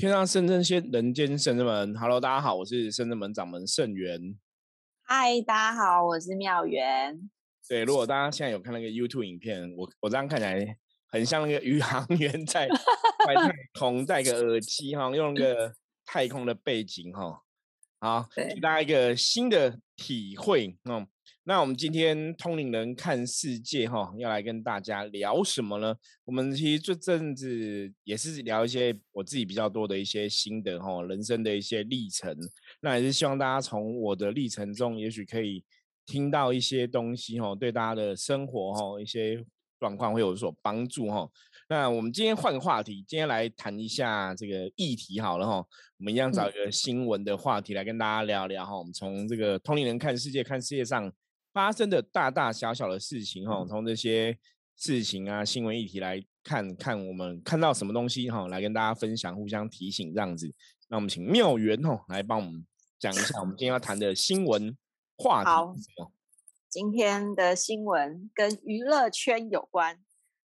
天上圣真仙，人间圣真门。Hello，大家好，我是圣真门掌门圣元。嗨，大家好，我是妙元。对，如果大家现在有看那个 YouTube 影片，我我这样看起来很像那个宇航员在 外太空戴个耳机哈，用那个太空的背景哈。好，给大家一个新的体会哦。那我们今天通灵人看世界哈，要来跟大家聊什么呢？我们其实这阵子也是聊一些我自己比较多的一些心得哈，人生的一些历程。那也是希望大家从我的历程中，也许可以听到一些东西哈，对大家的生活哈一些状况会有所帮助哈。那我们今天换个话题，今天来谈一下这个议题好了哈。我们一样找一个新闻的话题来跟大家聊聊哈。我们从这个通灵人看世界，看世界上。发生的大大小小的事情哈，从这些事情啊新闻议题来看看，我们看到什么东西哈，来跟大家分享，互相提醒这样子。那我们请妙元哦来帮我们讲一下，我们今天要谈的新闻话题是什么？今天的新闻跟娱乐圈有关，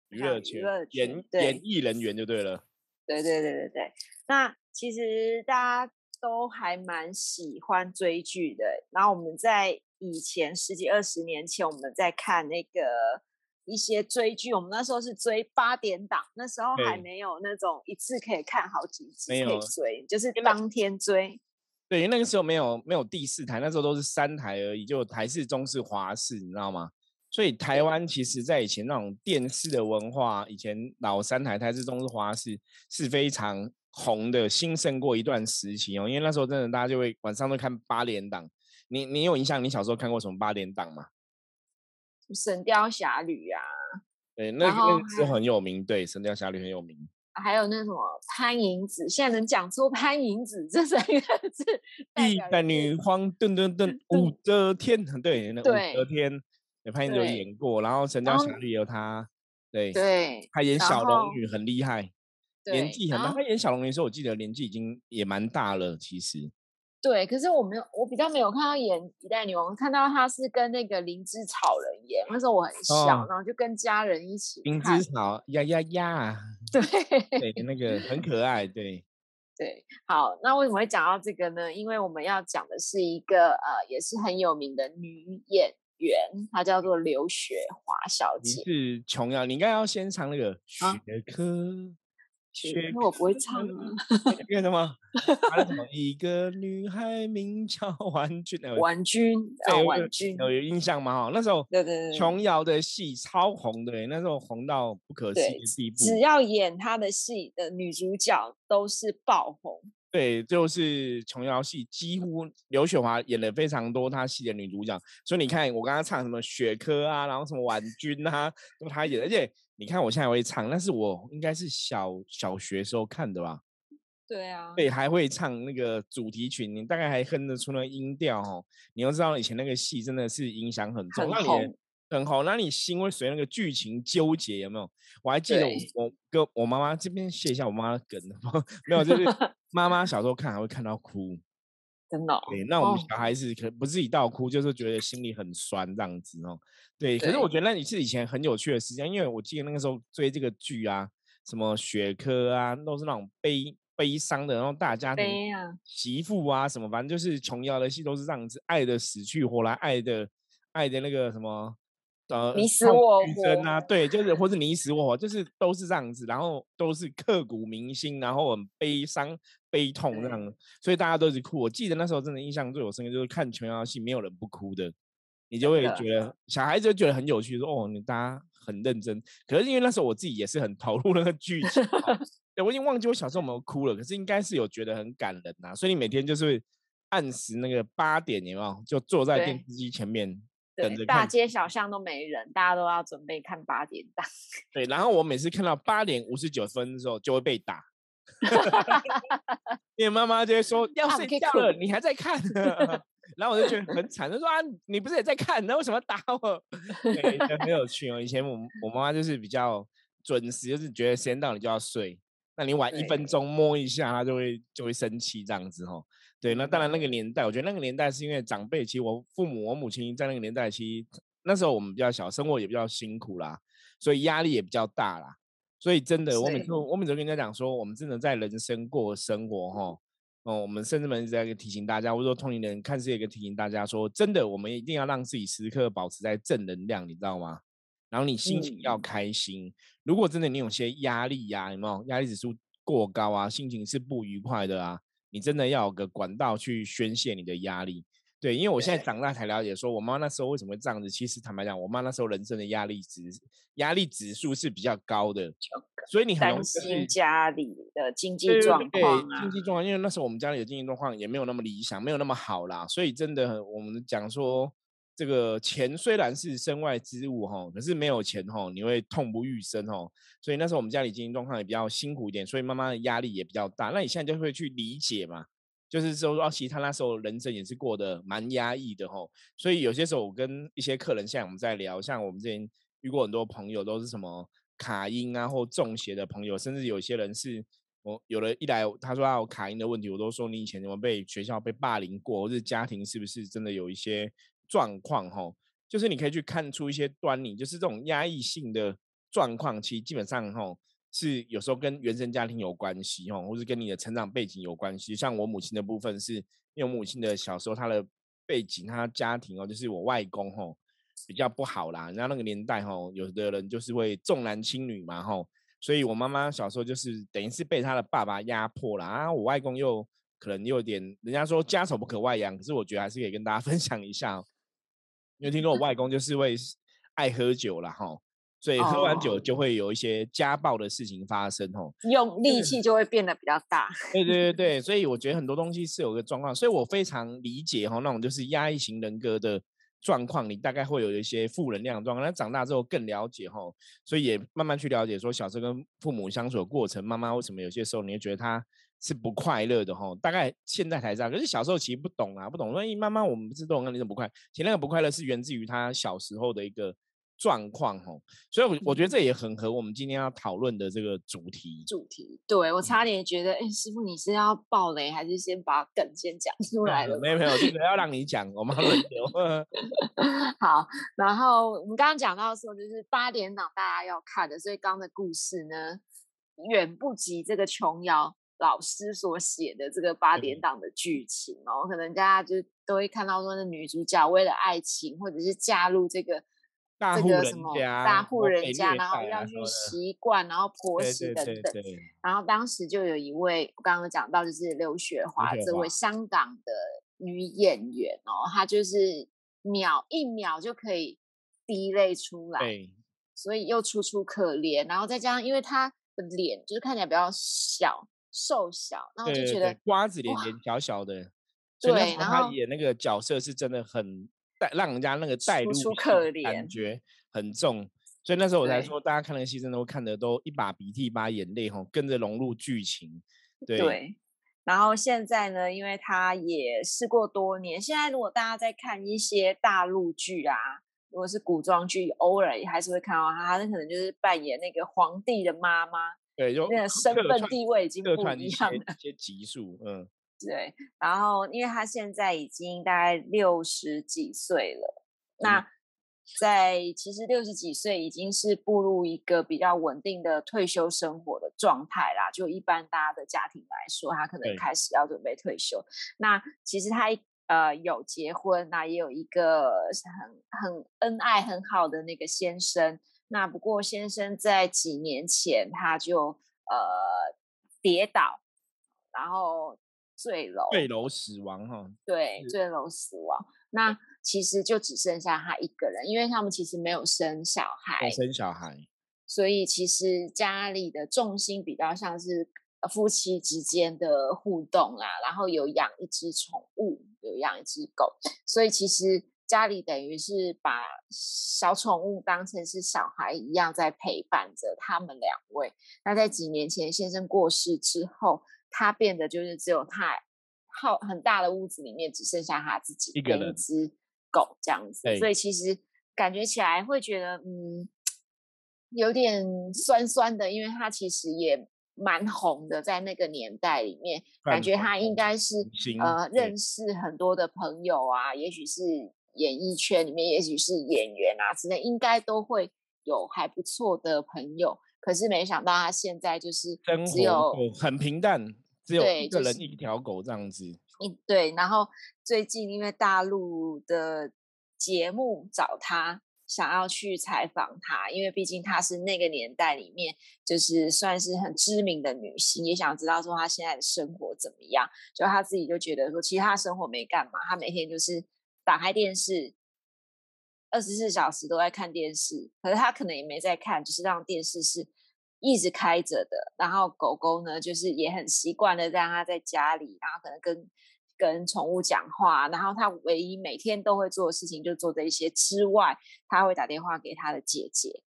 娱乐圈演演艺人员就对了。对对对对对。那其实大家都还蛮喜欢追剧的，然后我们在。以前十几二十年前，我们在看那个一些追剧，我们那时候是追八点档，那时候还没有那种一次可以看好几集可以追，就是当天追。对，那个时候没有没有第四台，那时候都是三台而已，就台视、中式、华式，你知道吗？所以台湾其实在以前那种电视的文化，以前老三台台视、中式、华式是非常红的，兴盛过一段时期哦。因为那时候真的大家就会晚上都看八点档。你你有印象？你小时候看过什么八点档吗？《神雕侠侣》啊，对，那个是很有名。对，《神雕侠侣》很有名。还有那什么潘迎紫，现在能讲出潘迎紫这三个字？一代女皇，噔噔噔，武则天，对，那武则天，潘迎紫有演过。然后《神雕侠侣》有她，对对，她演小龙女很厉害，年纪很大。她演小龙女的时候，我记得年纪已经也蛮大了，其实。对，可是我没有，我比较没有看到演《一代女王》，看到她是跟那个灵芝草人演。那时候我很小，然后就跟家人一起。灵芝草呀呀呀！对 对，那个很可爱。对 对，好，那为什么会讲到这个呢？因为我们要讲的是一个呃，也是很有名的女演员，她叫做刘雪华小姐。是琼瑶，你应该要先唱那个《雪珂》。因为我不会唱啊，为什么？一个女孩名叫 婉君，婉君，对，婉君有有印象吗？哈，那时候对对对，琼瑶的戏超红的，那时候红到不可思议的地步。只要演她的戏的女主角都是爆红。对，就是琼瑶戏，几乎刘雪华演了非常多她戏的女主角，所以你看我刚刚唱什么雪珂啊，然后什么婉君啊，都她演，而且。你看我现在会唱，但是我应该是小小学时候看的吧？对啊，对，还会唱那个主题曲，你大概还哼得出那个音调哦。你要知道以前那个戏真的是影响很重，很红，很好。那你心会随那个剧情纠结，有没有？我还记得我我跟我妈妈这边卸一下我妈的梗，没有，就是妈妈小时候看还会看到哭。真的，对，那我们小孩子可不自己到哭，就是觉得心里很酸这样子哦。对，可是我觉得那你是以前很有趣的时间，因为我记得那个时候追这个剧啊，什么学科啊，都是那种悲悲伤的，然后大家庭媳妇啊什么，反正就是琼瑶的戏都是这样子，爱的死去活来，爱的爱的那个什么。呃，你死我活啊，对，就是或是你死我活，就是都是这样子，然后都是刻骨铭心，然后很悲伤、悲痛这样，所以大家都是哭。我记得那时候真的印象最有深刻，就是看琼瑶戏，没有人不哭的，你就会觉得小孩子就觉得很有趣，说哦，你大家很认真。可是因为那时候我自己也是很投入那个剧情，对我已经忘记我小时候有没有哭了，可是应该是有觉得很感人呐。所以你每天就是按时那个八点，有没有就坐在电视机前面。大街小巷都没人，大家都要准备看八点档。对，然后我每次看到八点五十九分的时候，就会被打。因为妈妈就会说 要睡觉了，你还在看。然后我就觉得很惨，就说啊，你不是也在看，那为什么打我？对，很有趣哦。以前我我妈妈就是比较准时，就是觉得时间到你就要睡，那你晚一分钟摸一下，她就会就会生气这样子哦。对，那当然那个年代，我觉得那个年代是因为长辈，其实我父母、我母亲在那个年代，其实那时候我们比较小，生活也比较辛苦啦，所以压力也比较大啦。所以真的，我每次我每次都跟人家讲说，我们真的在人生过生活哈。哦，我们甚至们一直在提醒大家，或者说同龄人看世界，一个提醒大家说，真的，我们一定要让自己时刻保持在正能量，你知道吗？然后你心情要嗯开心。如果真的你有些压力呀、有没有压力指数过高啊，心情是不愉快的啊，你真的要有个管道去宣泄你的压力。对，因为我现在长大才了解，说我妈那时候为什么会这样子。其实坦白讲，我妈那时候人生的压力值压力指数是比较高的，所以你很担心家里的经济对对状对况啊经，济状况，因为那时候我们家里的经济状况也没有那么理想，没有那么好啦，所以真的我们讲说，这个钱虽然是身外之物哈，可是没有钱哈，你会痛不欲生哦。所以那时候我们家里经济状况也比较辛苦一点，所以妈妈的压力也比较大。那你现在就会去理解嘛，就是说哦，其实她那时候人生也是过得蛮压抑的哈。所以有些时候我跟一些客人，像我们在聊，像我们之前遇过很多朋友都是什么卡音啊或中邪的朋友，甚至有些人是我有了一来他说啊我卡音的问题，我都说你以前有没有被学校被霸凌过，或者家庭是不是真的有一些状况哈？就是你可以去看出一些端倪，就是这种压抑性的状况，其实基本上哈是有时候跟原生家庭有关系哈，或是跟你的成长背景有关系。像我母亲的部分是，因为我母亲的小时候她的背景，她家庭哦，就是我外公吼比较不好啦，人家那个年代吼，有的人就是会重男轻女嘛吼，所以我妈妈小时候就是等于是被她的爸爸压迫啦，啊，我外公又可能有点，人家说家丑不可外扬，可是我觉得还是可以跟大家分享一下，因为听说我外公就是会爱喝酒啦吼，所以喝完酒哦就会有一些家暴的事情发生吼，用力气就会变得比较大。对对对对，所以我觉得很多东西是有个状况，所以我非常理解哈那种就是压抑型人格的状况，你大概会有一些负能量的状况。那长大之后更了解哈，所以也慢慢去了解说小时候跟父母相处的过程，妈妈为什么有些时候你会觉得她是不快乐的哈？大概现在才知道，可是小时候其实不懂啊，不懂所以，妈妈我们不是都很你怎么不快？其实那个不快乐是源自于他小时候的一个状况哈。所以我，我觉得这也很合我们今天要讨论的这个主题。主题，对嗯我差点觉得，哎，师傅你是要爆雷，还是先把梗先讲 出来了？没有没有，这个要让你讲，我们要轮流。好，然后我们刚刚讲到说，就是八点档大家要看的，所以刚刚的故事呢，远不及这个琼瑶老师所写的这个八点档的剧情哦。可能大家就都会看到说，那女主角为了爱情，或者是嫁入这个这大户人个什么大户人家，然后要去习惯，然后婆媳等等。对对，然后当时就有一位，我刚刚讲到就是刘雪华这位香港的女演员哦，她就是秒一秒就可以滴泪出来，所以又楚楚可怜。然后再加上因为她的脸就是看起来比较小瘦小，然后就觉得瓜子脸脸小小的，对然时候他后演那个角色是真的很带，让人家那个带入感觉很重。所以那时候我才说，大家看那个戏真的会看的都一把鼻涕一把眼泪吼，跟着融入剧情。对对。然后现在呢，因为他也试过多年，现在如果大家在看一些大陆剧啊，如果是古装剧，偶尔也还是会看到他，他可能就是扮演那个皇帝的妈妈，对，就那个身份地位已经不一一样了。些一些级数，嗯，对，然后因为他现在已经大概六十几岁了，那在其实六十几岁已经是步入一个比较稳定的退休生活的状态啦。就一般大家的家庭来说，他可能对开始要准备退休。那其实他呃有结婚，那也有一个很很恩爱很好的那个先生。那不过先生在几年前他就呃跌倒，然后坠楼，坠楼死亡哈，对，是。坠楼死亡。那。其实就只剩下他一个人，因为他们其实没有生小孩要，生小孩，所以其实家里的重心比较像是呃夫妻之间的互动啦，然后有养一只宠物，有养一只狗，所以其实家里等于是把小宠物当成是小孩一样在陪伴着他们两位。那在几年前先生过世之后，他变得就是只有他好很大的屋子里面只剩下他自己一个人只狗这样子，所以其实感觉起来会觉得嗯有点酸酸的，因为他其实也蛮红的，在那个年代里面，感觉他应该是呃认识很多的朋友啊，也许是演艺圈里面，也许是演员啊之类，应该都会有还不错的朋友。可是没想到他现在就是只有很平淡，只有一个人一条狗这样子。一对，然后最近因为大陆的节目找他，想要去采访他，因为毕竟她是那个年代里面就是算是很知名的女星，也想知道说她现在的生活怎么样。就她自己就觉得说，其实她生活没干嘛，她每天就是打开电视。二十四小时都在看电视，可是他可能也没在看，就是让电视是一直开着的。然后狗狗呢，就是也很习惯的让它在家里，然后可能跟跟宠物讲话。然后他唯一每天都会做的事情，就做这一些之外，他会打电话给他的姐姐，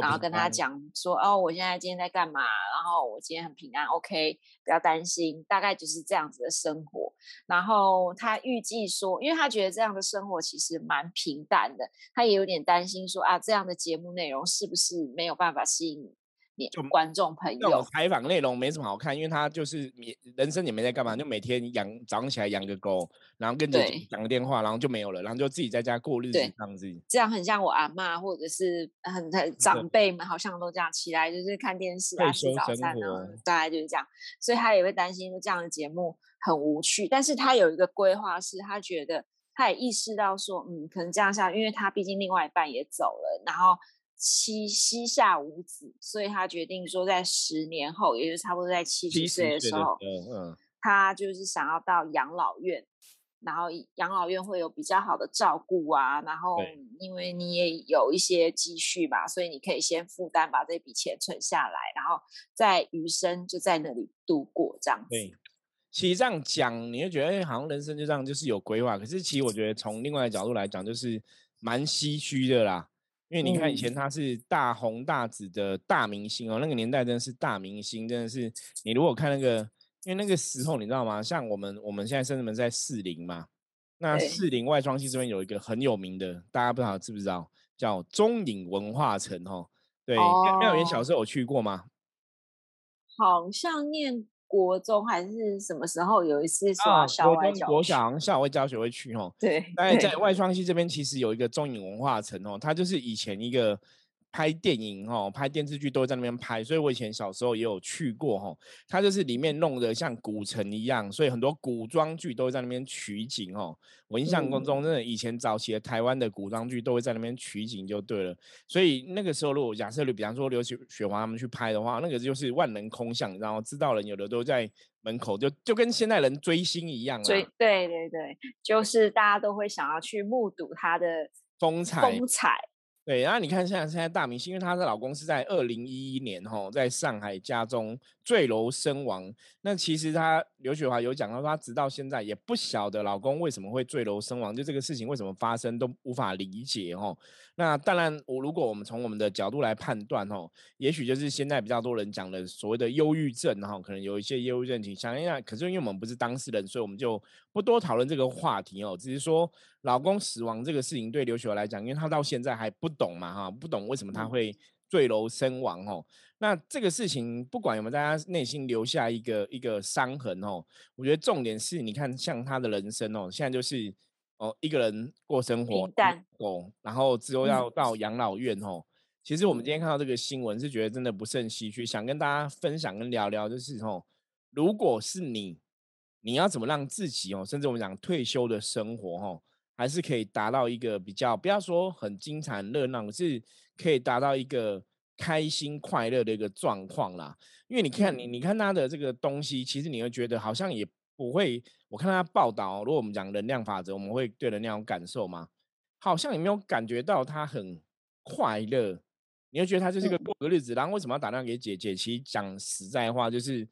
然后跟他讲说：“哦，我现在今天在干嘛？然后我今天很平安，OK，不要担心。”大概就是这样子的生活。然后他预计说，因为他觉得这样的生活其实蛮平淡的，他也有点担心说啊，这样的节目内容是不是没有办法吸引你就观众朋友？采访内容没什么好看，因为他就是也人生也没在干嘛，就每天养早上起来养个狗，然后跟姐姐对讲个电话，然后就没有了，然后就自己在家过日子对这样子。这样很像我阿妈或者是很很 长辈们，好像都这样起来就是看电视啊、吃早餐啊，大概就是这样。所以他也会担心说这样的节目很无趣，但是他有一个规划，是他觉得他也意识到说，嗯，可能这样下，因为他毕竟另外一半也走了，然后膝膝下无子，所以他决定说，在十年后，也就是差不多在七七十岁的时候，嗯，他就是想要到养老院，然后以养老院会有比较好的照顾啊，然后因为你也有一些积蓄吧，所以你可以先负担把这笔钱存下来，然后在余生就在那里度过这样子。对。其实这样讲，你会觉得，哎、好像人生就这样，就是有规划。可是其实我觉得，从另外的角度来讲，就是蛮唏嘘的啦。因为你看以嗯前他是大红大紫的大明星哦，那个年代真的是大明星，真的是你如果看那个，因为那个时候你知道吗？像我们我们现在甚至们在四零嘛，那对四零外双溪这边有一个很有名的，大家不知道知不知道，叫中影文化城哦。对，妙妙妍小哦时候有去过吗？好像念国中还是什么时候有一次说啊，要校国中、外教学国小好像校外教学会去哦。对，但是在外双溪这边，其实有一个中影文化城哦，它就是以前一个拍电影哦、拍电视剧都会在那边拍，所以我以前小时候也有去过哦。它就是里面弄得像古城一样，所以很多古装剧都会在那边取景哦。我印象嗯中，真的以前早期的台湾的古装剧都会在那边取景就对了。所以那个时候，如果假设比方说刘雪雪华他们去拍的话，那个就是万人空巷，然后知道人有的都在门口，就就跟现代人追星一样所以啦，对对对，就是大家都会想要去目睹他的风采。风采。对，然后你看现在现在大明星，因为她的老公是在二零一一年哈，在上海家中坠楼身亡。那其实她刘雪华有讲到，她直到现在也不晓得老公为什么会坠楼身亡，就这个事情为什么发生都无法理解哈。那当然，我如果我们从我们的角度来判断吼，也许就是现在比较多人讲的所谓的忧郁症哈，可能有一些忧郁症倾向。因为可是因为我们不是当事人，所以我们就不多讨论这个话题哦。只是说老公死亡这个事情对刘雪华来讲，因为她到现在还不懂嘛哈，不懂为什么她嗯会坠楼身亡哦。那这个事情不管有没有大家内心留下一个一个伤痕哦，我觉得重点是你看像她的人生哦，现在就是哦一个人过生活，哦，然后之后嗯要到养老院哦。其实我们嗯今天看到这个新闻，是觉得真的不胜唏嘘，想跟大家分享跟聊聊，就是哦，如果是你，你要怎么让自己哦，甚至我们讲退休的生活哦，还是可以达到一个比较，不要说很精彩、很热闹，是可以达到一个开心快乐的一个状况啦。因为你看你，嗯你看他的这个东西，其实你会觉得好像也不会。我看他报道哦，如果我们讲能量法则，我们会对能量有感受吗？好像也没有感觉到他很快乐，你会觉得他就是个嗯过个日子。然后为什么要打电话给姐姐？其实讲实在话，就是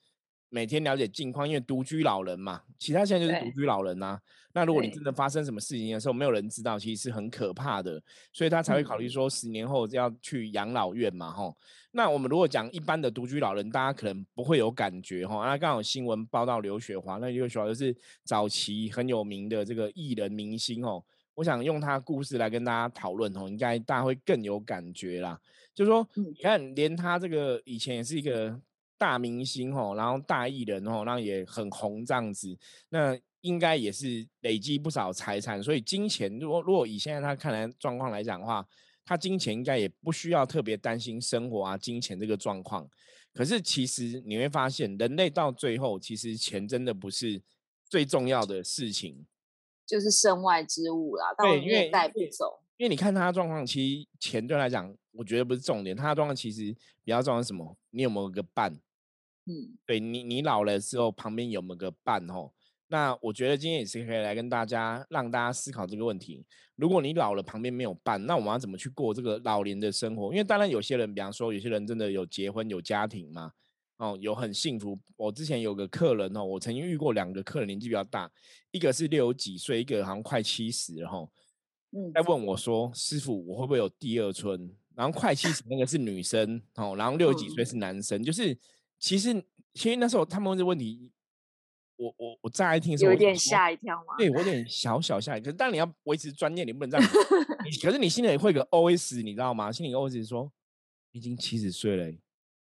每天了解近况，因为独居老人嘛，其他现在就是独居老人呐、那如果你真的发生什么事情的时候，没有人知道，其实是很可怕的，所以他才会考虑嗯说十年后要去养老院嘛，吼。那我们如果讲一般的独居老人，大家可能不会有感觉吼。那刚好新闻报道刘雪华，那刘雪华就是早期很有名的这个艺人明星哦。我想用他故事来跟大家讨论哦，应该大家会更有感觉啦。就是说，嗯你看，连他这个以前也是一个大明星哦，然后大艺人哦，然后也很红这样子，那应该也是累积不少财产。所以金钱，如果如果以现在他看来状况来讲的话，他金钱应该也不需要特别担心生活啊、金钱这个状况。可是其实你会发现，人类到最后，其实钱真的不是最重要的事情，就是身外之物啦。对，因为带不走。因为你看他的状况，其实钱对来讲，我觉得不是重点。他的状况其实比较重要什么？你有没有个伴？嗯，对你，你老了之后旁边有没有个伴？吼，那我觉得今天也是可以来跟大家让大家思考这个问题。如果你老了旁边没有伴，那我们要怎么去过这个老年的生活？因为当然有些人，比方说有些人真的有结婚有家庭嘛，哦，有很幸福。我之前有个客人哦，我曾经遇过两个客人，年纪比较大，一个是六十几岁，一个好像快七十了吼。嗯，在问我说：“师傅，我会不会有第二春？”然后快七十那个是女生哦，然后六十几岁是男生。就是其实其实那时候他们问这问题，我我我乍一听有点吓一跳吗？对我有点小小吓一跳。但你要维持专业，你不能这样。可是你心里会个 OS，你知道吗？心里 OS 说：“已经七十岁了，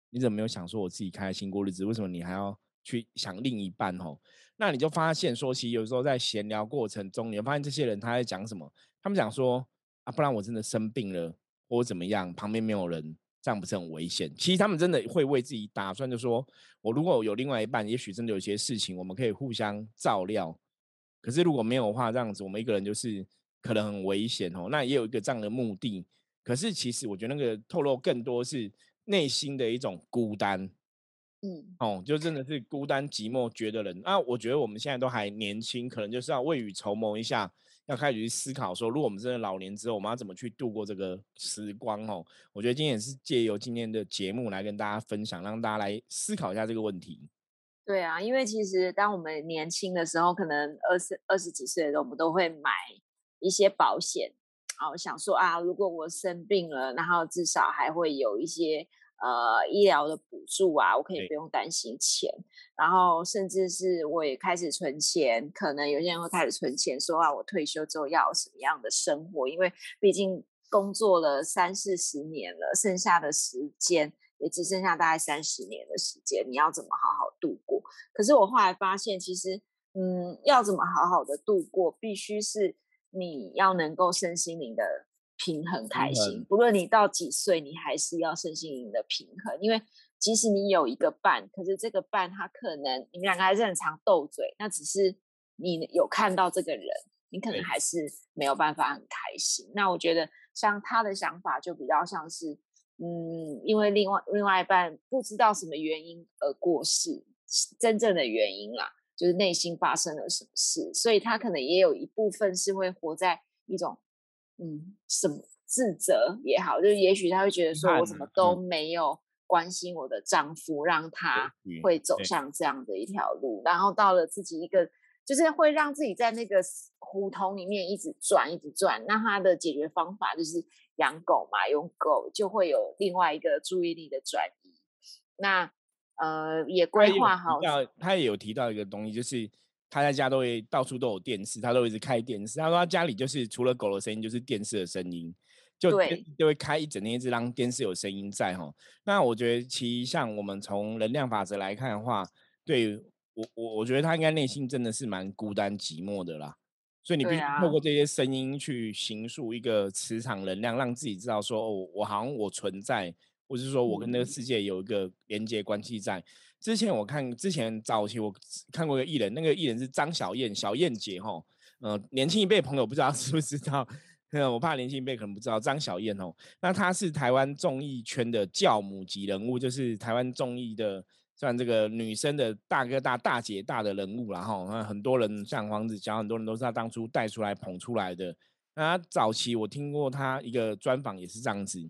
你怎么没有想说我自己开心过日子？为什么你还要去想另一半？”哦，那你就发现说，其实有时候在闲聊过程中，你会发现这些人他在讲什么。他们讲说啊，不然我真的生病了或怎么样，旁边没有人，这样不是很危险？其实他们真的会为自己打算，就说我如果有另外一半，也许真的有些事情我们可以互相照料。可是如果没有的话，这样子我们一个人就是可能很危险哦。那也有一个这样的目的。可是其实我觉得那个透露更多是内心的一种孤单。嗯，哦，就真的是孤单寂寞觉得人。那我觉得我们现在都还年轻，可能就是要未雨绸缪一下。要开始去思考说，如果我们真的老年之后，我们要怎么去度过这个时光哦？我觉得今天也是借由今天的节目来跟大家分享，让大家来思考一下这个问题。对啊，因为其实当我们年轻的时候，可能二十二十几岁的时候，我们都会买一些保险，然后想说啊，如果我生病了，然后至少还会有一些。呃，医疗的补助啊，我可以不用担心钱，然后甚至是我也开始存钱，可能有些人会开始存钱，说啊，我退休之后要什么样的生活？因为毕竟工作了三四十年了，剩下的时间也只剩下大概三十年的时间，你要怎么好好度过？可是我后来发现，其实，嗯，要怎么好好的度过，必须是你要能够身心灵的。平衡开心，不论你到几岁，你还是要身心灵的平衡。因为即使你有一个伴，可是这个伴他可能你们两个还是很常斗嘴，那只是你有看到这个人，你可能还是没有办法很开心。那我觉得像他的想法就比较像是，嗯，因为另外另外一半不知道什么原因而过世，真正的原因啦，就是内心发生了什么事，所以他可能也有一部分是会活在一种。嗯，什么自责也好，就是也许他会觉得说，我怎么都没有关心我的丈夫，让他会走向这样的一条路，然后到了自己一个，就是会让自己在那个胡同里面一直转，一直转。那他的解决方法就是养狗嘛，用狗就会有另外一个注意力的转移。那呃，也规划好，他也有提到一个东西，就是。他在家都会到处都有电视，他都一直开电视。他说他家里就是除了狗的声音，就是电视的声音，就就会开一整天，一直让电视有声音在哈。那我觉得其实像我们从能量法则来看的话，对我我我觉得他应该内心真的是蛮孤单寂寞的啦。所以你必须透过这些声音去形塑一个磁场能量，让自己知道说哦，我好像我存在，或是说我跟那个世界有一个连接关系在。之前我看之前早期我看过一个艺人，那个艺人是张小燕，小燕姐哈，呃，年轻一辈朋友不知道 知不知道？我怕年轻一辈可能不知道张小燕哦。那她是台湾综艺圈的教母级人物，就是台湾综艺的算这个女生的大哥大、大姐大的人物然后那很多人像黄子佼，很多人都是她当初带出来捧出来的。那早期我听过她一个专访，也是这样子。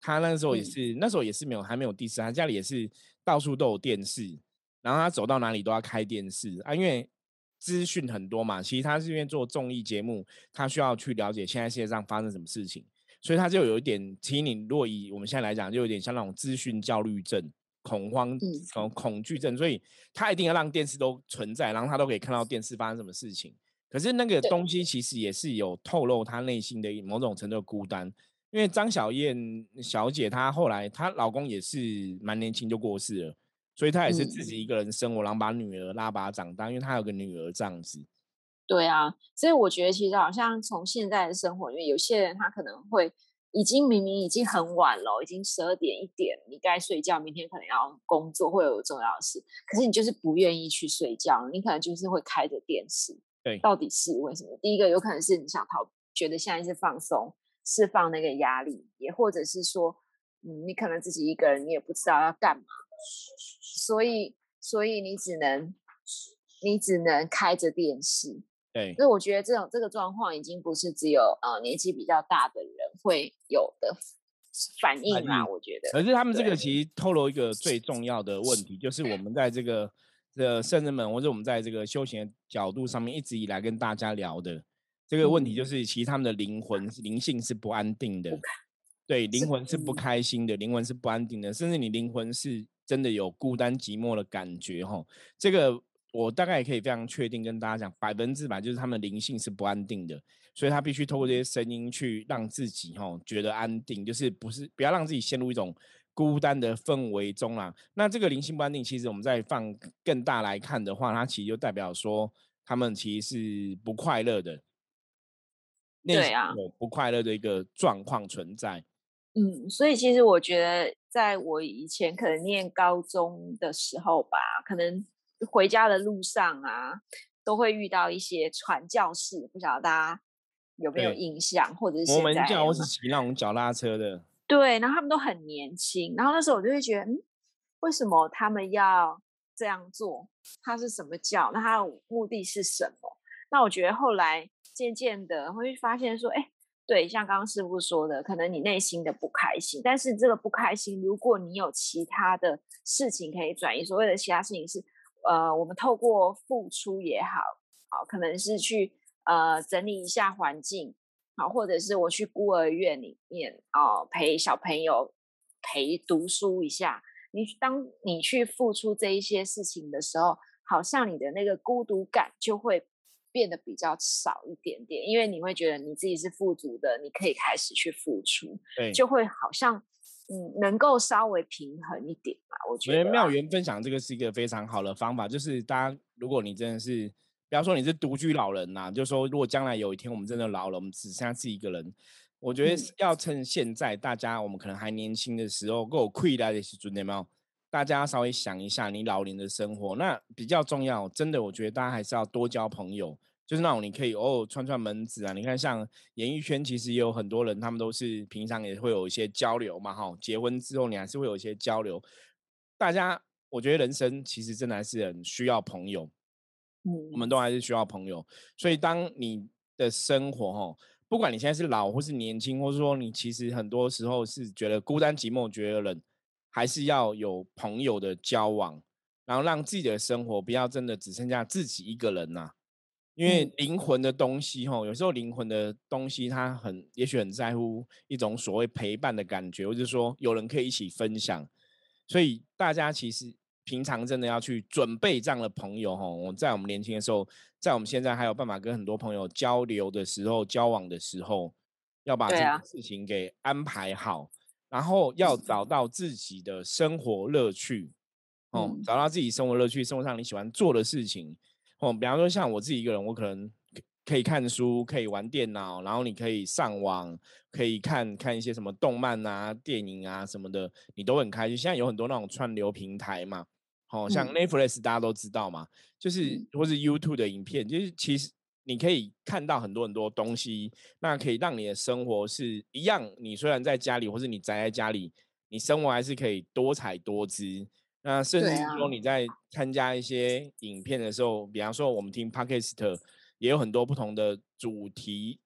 她那时候也是，那时候也是没有还没有第四，他家里也是。到处都有电视，然后他走到哪里都要开电视啊，因为资讯很多嘛。其实他是因为做综艺节目，他需要去了解现在世界上发生什么事情，所以他就有一点，其实你若以我们现在来讲，就有点像那种资讯焦虑症、恐慌、恐恐惧症，所以他一定要让电视都存在，然后他都可以看到电视发生什么事情。可是那个东西其实也是有透露他内心的某种程度的孤单。因为张小燕小姐她后来她老公也是蛮年轻就过世了，所以她也是自己一个人生活，然后把女儿拉拔长大，因为她有个女儿这样子。对啊，所以我觉得其实好像从现在的生活，因为有些人他可能会已经明明已经很晚了，已经十二点一点，你该睡觉，明天可能要工作，会有重要的事，可是你就是不愿意去睡觉，你可能就是会开着电视。对，到底是为什么？第一个有可能是你想逃，觉得现在是放松，释放那个压力，也或者是说，嗯，你可能自己一个人，你也不知道要干嘛，所以，所以你只能，你只能开着电视。对，所以我觉得这种这个状况已经不是只有呃年纪比较大的人会有的反应啦。我觉得，可是他们这个其实透露一个最重要的问题，就是我们在这个的圣人们，或者我们在这个修行角度上面一直以来跟大家聊的这个问题，就是其实他们的灵魂灵性是不安定的，对，灵魂是不开心的，灵魂是不安定的，甚至你灵魂是真的有孤单寂寞的感觉哈，这个。我大概也可以非常确定跟大家讲，百分之百就是他们灵性是不安定的，所以他必须透过这些声音去让自己哈觉得安定，就是不是不要让自己陷入一种孤单的氛围中啦。那这个灵性不安定，其实我们在放更大来看的话，它其实就代表说他们其实是不快乐的，对啊，有不快乐的一个状况存在。嗯，所以其实我觉得，在我以前可能念高中的时候吧，可能。回家的路上啊，都会遇到一些传教士，不晓得大家有没有印象，或者是摩门教，或是骑那种脚拉车的。对，然后他们都很年轻，然后那时候我就会觉得，嗯，为什么他们要这样做？他是什么教？那他的目的是什么？那我觉得后来渐渐的会发现说，哎，对，像刚刚师傅说的，可能你内心的不开心，但是这个不开心，如果你有其他的事情可以转移，所谓的其他事情是。呃，我们透过付出也好，好可能是去呃整理一下环境，好，或者是我去孤儿院里面哦陪小朋友陪读书一下。你当你去付出这一些事情的时候，好像你的那个孤独感就会变得比较少一点点，因为你会觉得你自己是富足的，你可以开始去付出，对，就会好像。嗯，能够稍微平衡一点嘛？我觉得妙缘分享这个是一个非常好的方法，就是大家如果你真的是，比方说你是独居老人呐，就说如果将来有一天我们真的老了，我们只剩下自己一个人，我觉得要趁现在大家我们可能还年轻的时候，够亏来的时准有没有？大家稍微想一下你老年的生活，那比较重要。真的，我觉得大家还是要多交朋友。就是那种你可以偶尔串串门子啊，你看像演艺圈其实也有很多人，他们都是平常也会有一些交流嘛，哈，结婚之后你还是会有一些交流。大家我觉得人生其实真的还是很需要朋友，嗯，我们都还是需要朋友。所以当你的生活哈，不管你现在是老或是年轻，或者说你其实很多时候是觉得孤单寂寞、觉得冷，还是要有朋友的交往，然后让自己的生活不要真的只剩下自己一个人呐。因为灵魂的东西，吼，有时候灵魂的东西，它很，也许很在乎一种所谓陪伴的感觉，或者说有人可以一起分享。所以大家其实平常真的要去准备这样的朋友，吼。我在我们年轻的时候，在我们现在还有办法跟很多朋友交流的时候、交往的时候，要把这个事情给安排好，然后要找到自己的生活乐趣，哦，找到自己生活乐趣，生活上你喜欢做的事情。哦，比方说像我自己一个人，我可能可以看书，可以玩电脑，然后你可以上网，可以看看一些什么动漫啊、电影啊什么的，你都很开心。现在有很多那种串流平台嘛，好像 Netflix 大家都知道嘛，就是或是 YouTube 的影片，就是其实你可以看到很多很多东西，那可以让你的生活是一样。你虽然在家里，或是你宅在家里，你生活还是可以多彩多姿。那甚至说你在参加一些影片的时候，比方说我们听 Podcast，也有很多不同的主题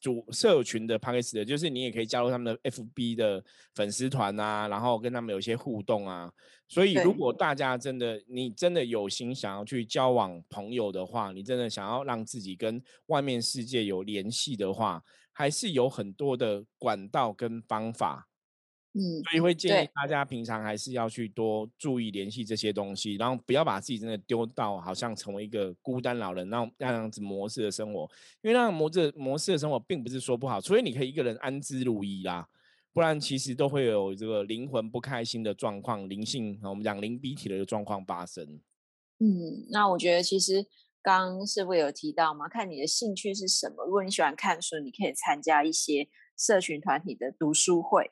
主社群的 p a c k a g e 就是你也可以加入他们的 FB 的粉丝团啊，然后跟他们有一些互动啊。所以如果大家真的你真的有心想要去交往朋友的话，你真的想要让自己跟外面世界有联系的话，还是有很多的管道跟方法。嗯，所以会建议大家平常还是要去多注意联系这些东西，然后不要把自己真的丢到好像成为一个孤单老人那那样子模式的生活，因为那样模式模式的生活并不是说不好，除非你可以一个人安之如饴啦，不然其实都会有这个灵魂不开心的状况，灵性我们讲灵鼻体的一个状况发生。嗯，那我觉得其实刚师傅有提到嘛，看你的兴趣是什么，如果你喜欢看书，你可以参加一些。社群团体的读书会。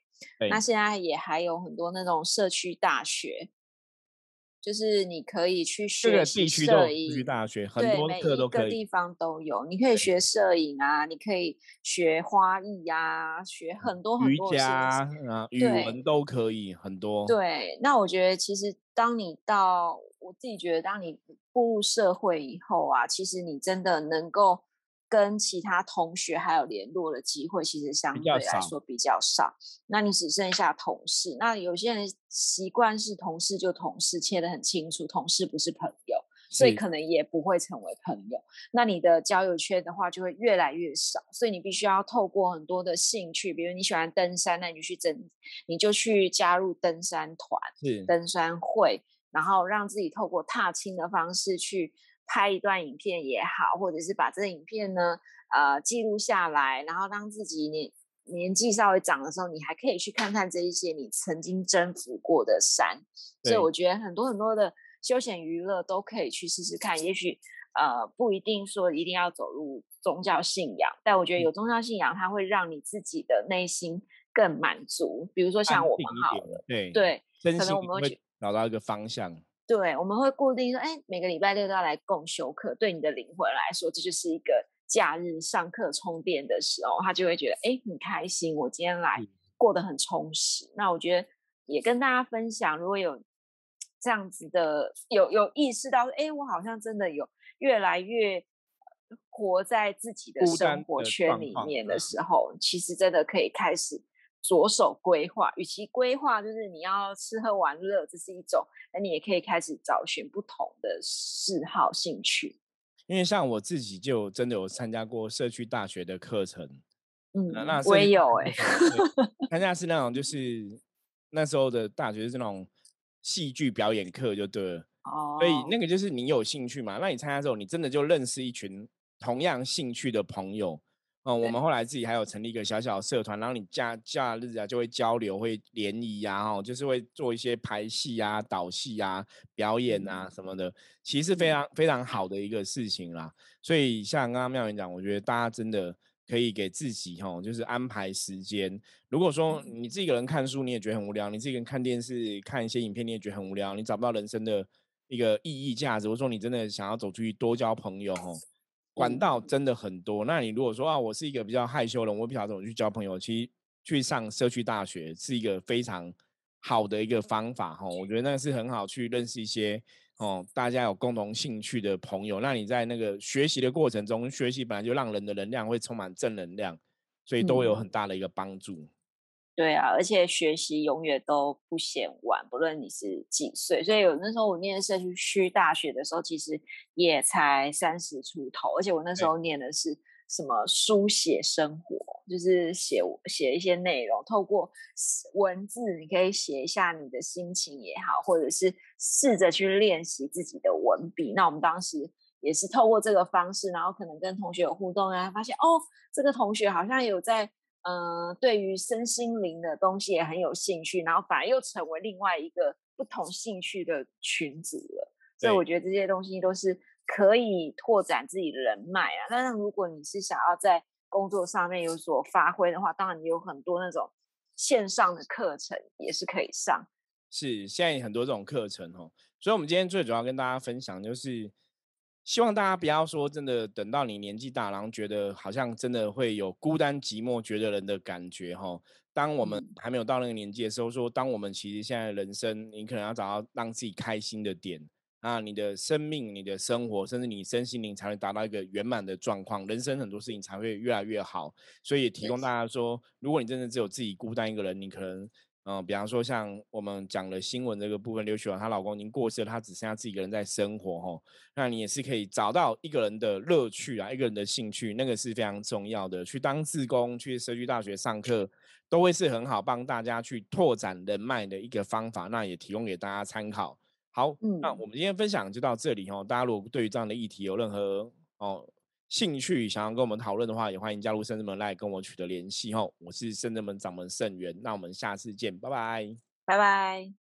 那现在也还有很多那种社区大学。就是你可以去学习摄影，大学很多课都可以，地方都有。你可以学摄影啊，你可以学花艺啊，学很多很多瑜伽啊，语文都可以很多。对，那我觉得其实当你到我自己觉得，当你步入社会以后啊，其实你真的能够。跟其他同学还有联络的机会，其实相对来说比较少。那你只剩下同事。那有些人习惯是同事就同事，切得很清楚，同事不是朋友，所以可能也不会成为朋友。那你的交友圈的话，就会越来越少。所以你必须要透过很多的兴趣，比如你喜欢登山，那你就去登，你就去加入登山团、登山会，然后让自己透过踏青的方式去。拍一段影片也好，或者是把这个影片呢，呃，记录下来，然后当自己年年纪稍微长的时候，你还可以去看看这一些你曾经征服过的山。所以我觉得很多很多的休闲娱乐都可以去试试看。也许呃不一定说一定要走入宗教信仰，但我觉得有宗教信仰，它会让你自己的内心更满足。比如说像我们好了，对对，可能我们会找到一个方向。对，我们会固定说，哎，每个礼拜六都要来共修课。对你的灵魂来说，这就是一个假日上课充电的时候，他就会觉得，哎，很开心。我今天来过得很充实。那我觉得也跟大家分享，如果有这样子的，有有意识到，哎，我好像真的有越来越活在自己的生活圈里面的时候，其实真的可以开始。着手规划，与其规划就是你要吃喝玩乐，这是一种，那你也可以开始找寻不同的嗜好兴趣。因为像我自己就真的有参加过社区大学的课程，嗯，那我也有哎，参加是那种就是那时候的大学是那种戏剧表演课就对了，哦，所以那个就是你有兴趣嘛，那你参加之后，你真的就认识一群同样兴趣的朋友。哦，我们后来自己还有成立一个小小社团，然后你假假日啊就会交流、会联谊啊，哦，就是会做一些排戏啊、导戏啊、表演啊什么的，其实非常非常好的一个事情啦。所以像刚刚妙云讲，我觉得大家真的可以给自己哈，就是安排时间。如果说你自己一个人看书，你也觉得很无聊；你自己一个人看电视、看一些影片，你也觉得很无聊，你找不到人生的一个意义价值。或者说你真的想要走出去多交朋友，哈。管道真的很多，那你如果说啊，我是一个比较害羞的人，我不晓得怎么去交朋友，其实去上社区大学是一个非常好的一个方法哈。我觉得那是很好去认识一些哦，大家有共同兴趣的朋友。那你在那个学习的过程中，学习本来就让人的能量会充满正能量，所以都有很大的一个帮助。对啊，而且学习永远都不嫌晚，不论你是几岁。所以有那时候我念社区区大学的时候，其实也才三十出头，而且我那时候念的是什么书写生活，就是写写一些内容，透过文字，你可以写一下你的心情也好，或者是试着去练习自己的文笔。那我们当时也是透过这个方式，然后可能跟同学有互动啊，发现哦，这个同学好像有在。嗯，对于身心灵的东西也很有兴趣，然后反而又成为另外一个不同兴趣的群组了。所以我觉得这些东西都是可以拓展自己的人脉啊。但是如果你是想要在工作上面有所发挥的话，当然你有很多那种线上的课程也是可以上。是，现在很多这种课程哦。所以我们今天最主要跟大家分享就是。希望大家不要说真的，等到你年纪大，然后觉得好像真的会有孤单寂寞、觉得人的感觉哈。当我们还没有到那个年纪的时候，说当我们其实现在人生，你可能要找到让自己开心的点啊，你的生命、你的生活，甚至你身心灵才能达到一个圆满的状况，人生很多事情才会越来越好。所以也提供大家说，如果你真的只有自己孤单一个人，你可能。嗯，比方说像我们讲的新闻这个部分，刘雪华她老公已经过世了，她只剩下自己一个人在生活吼。那你也是可以找到一个人的乐趣啊，一个人的兴趣，那个是非常重要的。去当志工，去社区大学上课，都会是很好帮大家去拓展人脉的一个方法。那也提供给大家参考。好，那我们今天分享就到这里哦。大家如果对于这样的议题有任何哦。兴趣想要跟我们讨论的话，也欢迎加入圣人门来跟我取得联系哦。我是圣人门掌门圣元，那我们下次见，拜拜，拜拜。